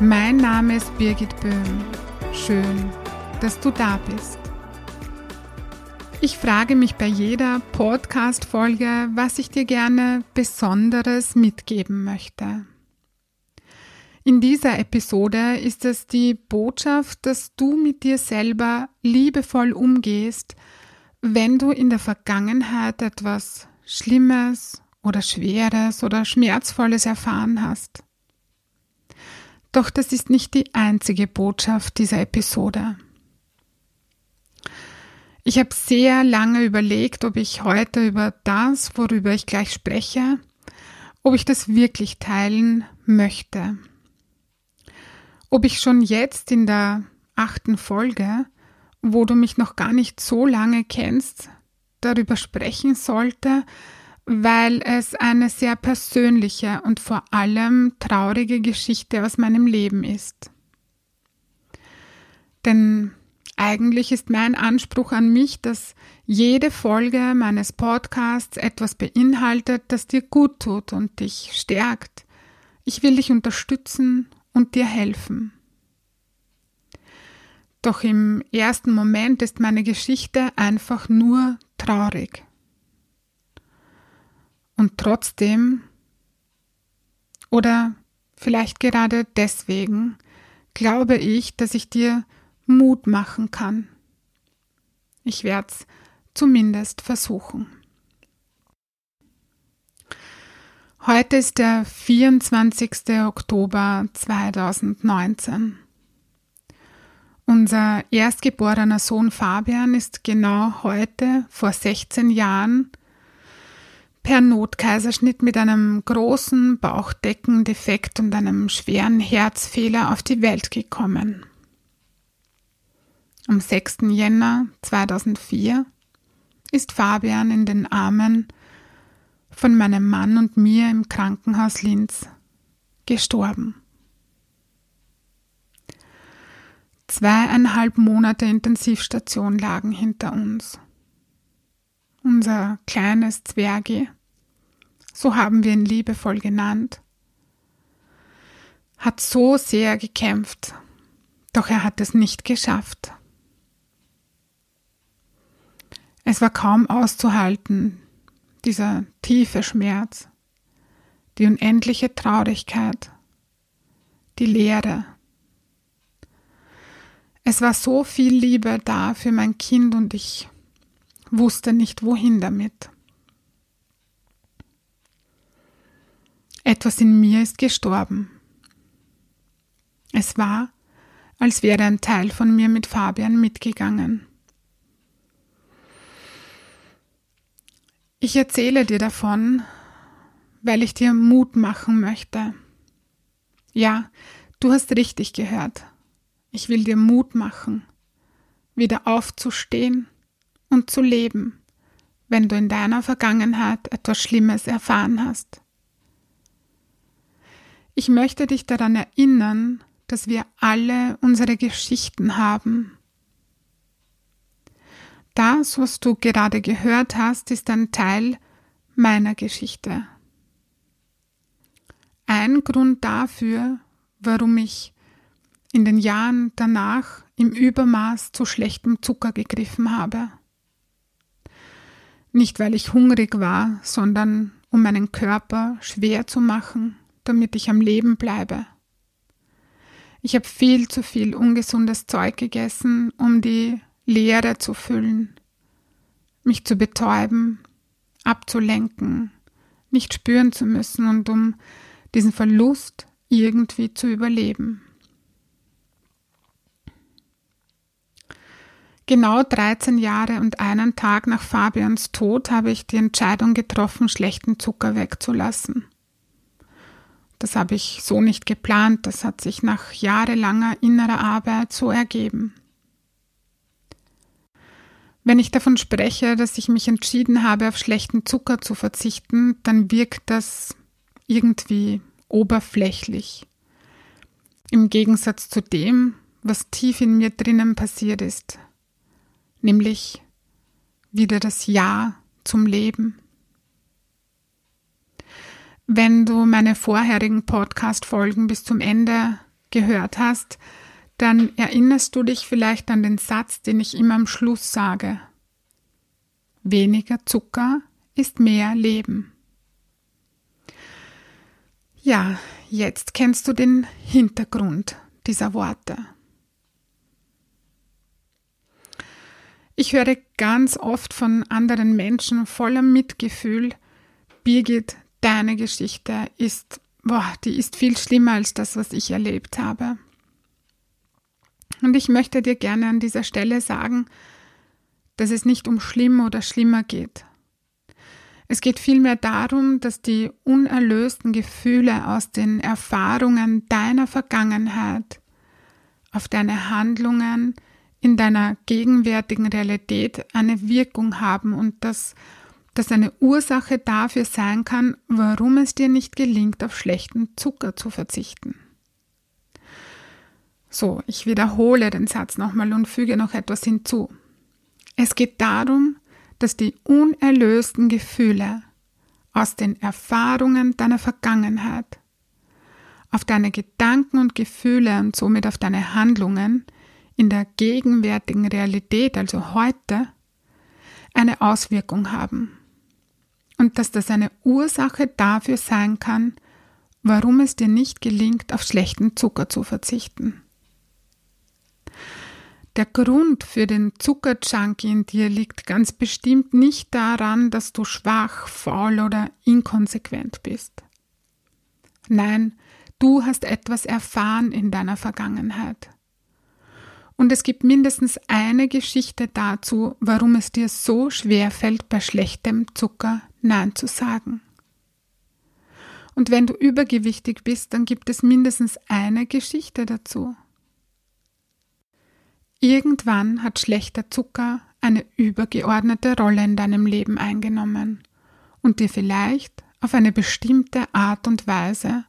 Mein Name ist Birgit Böhm. Schön, dass du da bist. Ich frage mich bei jeder Podcast-Folge, was ich dir gerne Besonderes mitgeben möchte. In dieser Episode ist es die Botschaft, dass du mit dir selber liebevoll umgehst, wenn du in der Vergangenheit etwas Schlimmes oder Schweres oder Schmerzvolles erfahren hast. Doch das ist nicht die einzige Botschaft dieser Episode. Ich habe sehr lange überlegt, ob ich heute über das, worüber ich gleich spreche, ob ich das wirklich teilen möchte. Ob ich schon jetzt in der achten Folge, wo du mich noch gar nicht so lange kennst, darüber sprechen sollte, weil es eine sehr persönliche und vor allem traurige Geschichte aus meinem Leben ist. Denn eigentlich ist mein Anspruch an mich, dass jede Folge meines Podcasts etwas beinhaltet, das dir gut tut und dich stärkt. Ich will dich unterstützen und dir helfen. Doch im ersten Moment ist meine Geschichte einfach nur traurig. Und trotzdem, oder vielleicht gerade deswegen, glaube ich, dass ich dir Mut machen kann. Ich werde es zumindest versuchen. Heute ist der 24. Oktober 2019. Unser erstgeborener Sohn Fabian ist genau heute vor 16 Jahren per Notkaiserschnitt mit einem großen Bauchdeckendefekt und einem schweren Herzfehler auf die Welt gekommen. Am 6. Jänner 2004 ist Fabian in den Armen von meinem Mann und mir im Krankenhaus Linz gestorben. Zweieinhalb Monate Intensivstation lagen hinter uns. Unser kleines Zwergi, so haben wir ihn liebevoll genannt, hat so sehr gekämpft, doch er hat es nicht geschafft. Es war kaum auszuhalten, dieser tiefe Schmerz, die unendliche Traurigkeit, die Leere. Es war so viel Liebe da für mein Kind und ich wusste nicht, wohin damit. Etwas in mir ist gestorben. Es war, als wäre ein Teil von mir mit Fabian mitgegangen. Ich erzähle dir davon, weil ich dir Mut machen möchte. Ja, du hast richtig gehört. Ich will dir Mut machen, wieder aufzustehen und zu leben, wenn du in deiner Vergangenheit etwas Schlimmes erfahren hast. Ich möchte dich daran erinnern, dass wir alle unsere Geschichten haben das, was du gerade gehört hast, ist ein Teil meiner Geschichte. Ein Grund dafür, warum ich in den Jahren danach im Übermaß zu schlechtem Zucker gegriffen habe. Nicht weil ich hungrig war, sondern um meinen Körper schwer zu machen, damit ich am Leben bleibe. Ich habe viel zu viel ungesundes Zeug gegessen, um die Leere zu füllen, mich zu betäuben, abzulenken, nicht spüren zu müssen und um diesen Verlust irgendwie zu überleben. Genau 13 Jahre und einen Tag nach Fabians Tod habe ich die Entscheidung getroffen, schlechten Zucker wegzulassen. Das habe ich so nicht geplant, das hat sich nach jahrelanger innerer Arbeit so ergeben. Wenn ich davon spreche, dass ich mich entschieden habe, auf schlechten Zucker zu verzichten, dann wirkt das irgendwie oberflächlich. Im Gegensatz zu dem, was tief in mir drinnen passiert ist, nämlich wieder das Ja zum Leben. Wenn du meine vorherigen Podcast-Folgen bis zum Ende gehört hast, dann erinnerst du dich vielleicht an den Satz, den ich immer am Schluss sage. Weniger Zucker ist mehr Leben. Ja, jetzt kennst du den Hintergrund dieser Worte. Ich höre ganz oft von anderen Menschen voller Mitgefühl, Birgit, deine Geschichte ist, boah, die ist viel schlimmer als das, was ich erlebt habe. Und ich möchte dir gerne an dieser Stelle sagen, dass es nicht um schlimm oder schlimmer geht. Es geht vielmehr darum, dass die unerlösten Gefühle aus den Erfahrungen deiner Vergangenheit auf deine Handlungen in deiner gegenwärtigen Realität eine Wirkung haben und dass das eine Ursache dafür sein kann, warum es dir nicht gelingt, auf schlechten Zucker zu verzichten. So, ich wiederhole den Satz nochmal und füge noch etwas hinzu. Es geht darum, dass die unerlösten Gefühle aus den Erfahrungen deiner Vergangenheit auf deine Gedanken und Gefühle und somit auf deine Handlungen in der gegenwärtigen Realität, also heute, eine Auswirkung haben und dass das eine Ursache dafür sein kann, warum es dir nicht gelingt, auf schlechten Zucker zu verzichten. Der Grund für den Zuckerjunkie in dir liegt ganz bestimmt nicht daran, dass du schwach, faul oder inkonsequent bist. Nein, du hast etwas erfahren in deiner Vergangenheit. Und es gibt mindestens eine Geschichte dazu, warum es dir so schwer fällt, bei schlechtem Zucker Nein zu sagen. Und wenn du übergewichtig bist, dann gibt es mindestens eine Geschichte dazu. Irgendwann hat schlechter Zucker eine übergeordnete Rolle in deinem Leben eingenommen und dir vielleicht auf eine bestimmte Art und Weise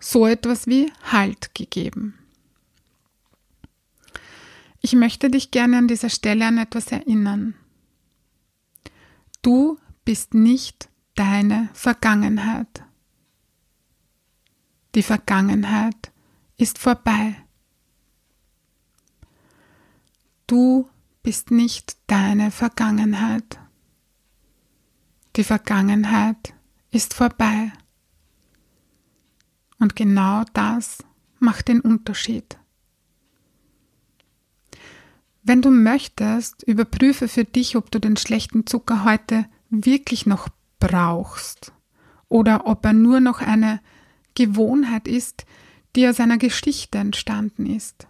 so etwas wie Halt gegeben. Ich möchte dich gerne an dieser Stelle an etwas erinnern. Du bist nicht deine Vergangenheit. Die Vergangenheit ist vorbei. Du bist nicht deine Vergangenheit. Die Vergangenheit ist vorbei. Und genau das macht den Unterschied. Wenn du möchtest, überprüfe für dich, ob du den schlechten Zucker heute wirklich noch brauchst oder ob er nur noch eine Gewohnheit ist, die aus einer Geschichte entstanden ist.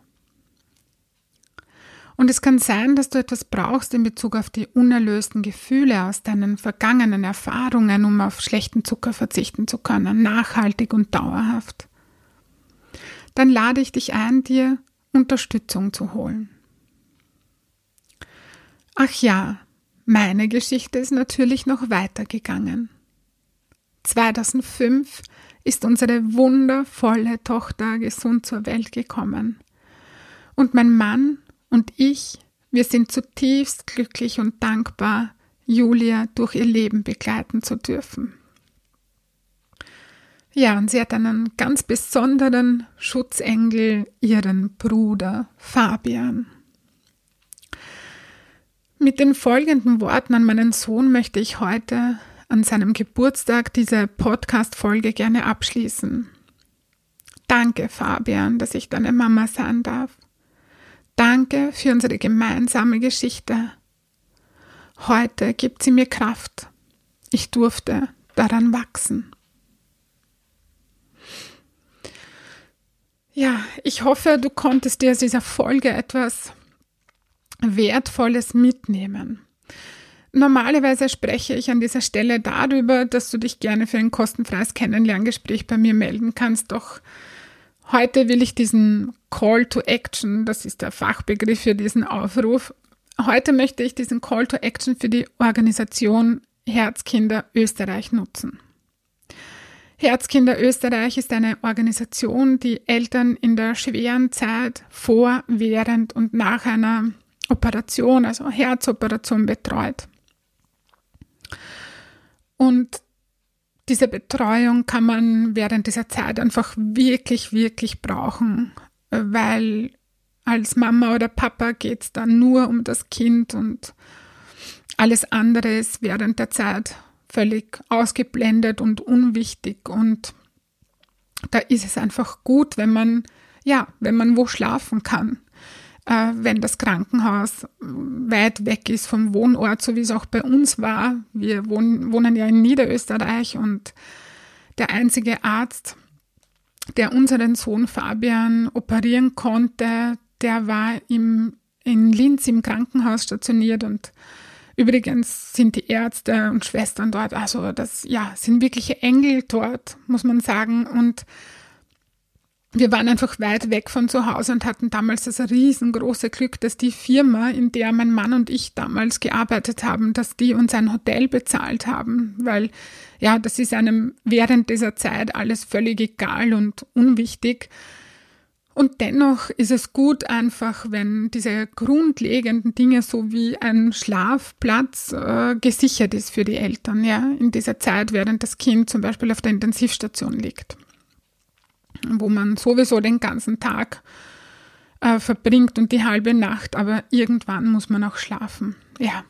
Und es kann sein, dass du etwas brauchst in Bezug auf die unerlösten Gefühle aus deinen vergangenen Erfahrungen, um auf schlechten Zucker verzichten zu können, nachhaltig und dauerhaft. Dann lade ich dich ein, dir Unterstützung zu holen. Ach ja, meine Geschichte ist natürlich noch weitergegangen. 2005 ist unsere wundervolle Tochter gesund zur Welt gekommen. Und mein Mann und ich, wir sind zutiefst glücklich und dankbar, Julia durch ihr Leben begleiten zu dürfen. Ja, und sie hat einen ganz besonderen Schutzengel, ihren Bruder Fabian. Mit den folgenden Worten an meinen Sohn möchte ich heute an seinem Geburtstag diese Podcast-Folge gerne abschließen. Danke, Fabian, dass ich deine Mama sein darf. Danke für unsere gemeinsame Geschichte. Heute gibt sie mir Kraft. Ich durfte daran wachsen. Ja, ich hoffe, du konntest dir aus dieser Folge etwas Wertvolles mitnehmen. normalerweise spreche ich an dieser Stelle darüber, dass du dich gerne für ein kostenfreies Kennenlerngespräch bei mir melden kannst. Doch heute will ich diesen Call to Action, das ist der Fachbegriff für diesen Aufruf, heute möchte ich diesen Call to Action für die Organisation Herzkinder Österreich nutzen. Herzkinder Österreich ist eine Organisation, die Eltern in der schweren Zeit vor, während und nach einer Operation, also Herzoperation betreut. Und diese Betreuung kann man während dieser Zeit einfach wirklich, wirklich brauchen, weil als Mama oder Papa geht es dann nur um das Kind und alles andere ist während der Zeit völlig ausgeblendet und unwichtig. Und da ist es einfach gut, wenn man, ja, wenn man wo schlafen kann. Äh, wenn das Krankenhaus weit weg ist vom Wohnort, so wie es auch bei uns war. Wir wohnen, wohnen ja in Niederösterreich und der einzige Arzt, der unseren Sohn Fabian operieren konnte, der war im, in Linz im Krankenhaus stationiert und Übrigens sind die Ärzte und Schwestern dort, also das, ja, sind wirkliche Engel dort, muss man sagen. Und wir waren einfach weit weg von zu Hause und hatten damals das riesengroße Glück, dass die Firma, in der mein Mann und ich damals gearbeitet haben, dass die uns ein Hotel bezahlt haben, weil ja, das ist einem während dieser Zeit alles völlig egal und unwichtig. Und dennoch ist es gut einfach, wenn diese grundlegenden Dinge so wie ein Schlafplatz äh, gesichert ist für die Eltern, ja, in dieser Zeit, während das Kind zum Beispiel auf der Intensivstation liegt, wo man sowieso den ganzen Tag äh, verbringt und die halbe Nacht, aber irgendwann muss man auch schlafen, ja.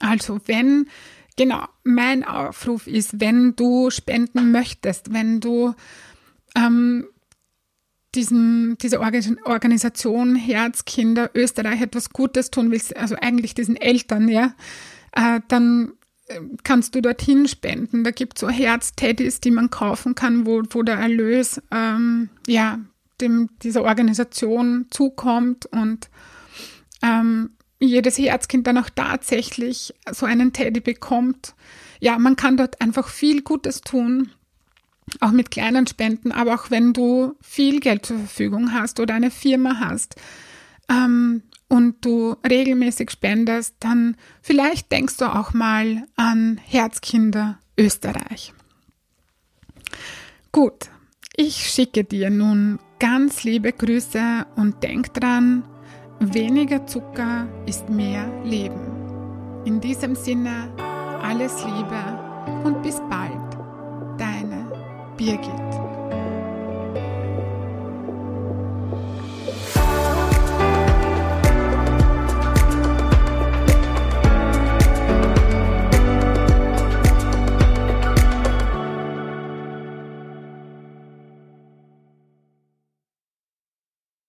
Also wenn, genau, mein Aufruf ist, wenn du spenden möchtest, wenn du ähm, diesem, dieser Organisation Herzkinder Österreich etwas Gutes tun willst, also eigentlich diesen Eltern, ja, äh, dann kannst du dorthin spenden. Da gibt es so Herzteddys, die man kaufen kann, wo, wo der Erlös ähm, ja, dem, dieser Organisation zukommt und ähm, jedes Herzkind dann auch tatsächlich so einen Teddy bekommt. Ja, man kann dort einfach viel Gutes tun auch mit kleinen Spenden, aber auch wenn du viel Geld zur Verfügung hast oder eine Firma hast ähm, und du regelmäßig spendest, dann vielleicht denkst du auch mal an Herzkinder Österreich. Gut, ich schicke dir nun ganz liebe Grüße und denk dran, weniger Zucker ist mehr Leben. In diesem Sinne, alles Liebe und bis bald. Birgit.